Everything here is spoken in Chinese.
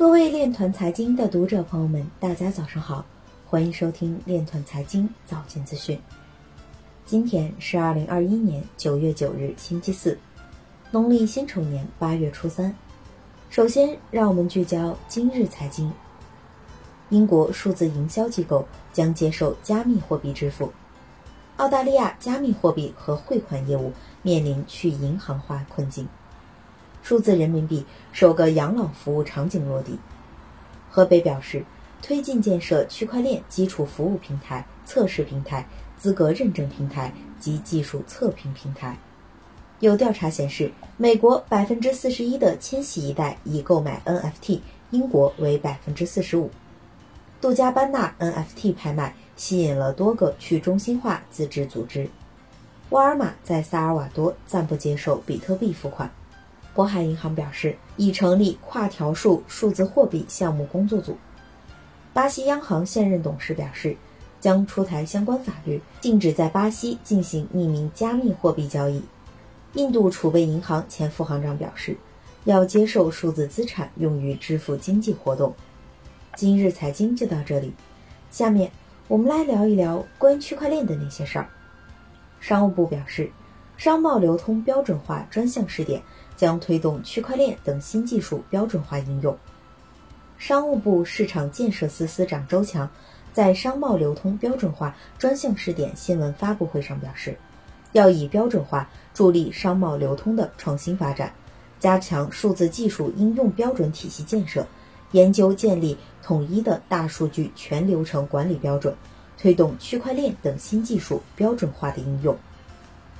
各位链团财经的读者朋友们，大家早上好，欢迎收听链团财经早间资讯。今天是二零二一年九月九日，星期四，农历辛丑年八月初三。首先，让我们聚焦今日财经。英国数字营销机构将接受加密货币支付。澳大利亚加密货币和汇款业务面临去银行化困境。数字人民币首个养老服务场景落地。河北表示，推进建设区块链基础服务平台、测试平台、资格认证平台及技术测评平台。有调查显示，美国百分之四十一的千禧一代已购买 NFT，英国为百分之四十五。杜加班纳 NFT 拍卖吸引了多个去中心化自治组织。沃尔玛在萨尔瓦多暂不接受比特币付款。渤海银行表示，已成立跨条数数字货币项目工作组。巴西央行现任董事表示，将出台相关法律，禁止在巴西进行匿名加密货币交易。印度储备银行前副行长表示，要接受数字资产用于支付经济活动。今日财经就到这里，下面我们来聊一聊关于区块链的那些事儿。商务部表示，商贸流通标准化专项试点将推动区块链等新技术标准化应用。商务部市场建设司司长周强在商贸流通标准化专项试点新闻发布会上表示，要以标准化助力商贸流通的创新发展，加强数字技术应用标准体系建设。研究建立统一的大数据全流程管理标准，推动区块链等新技术标准化的应用。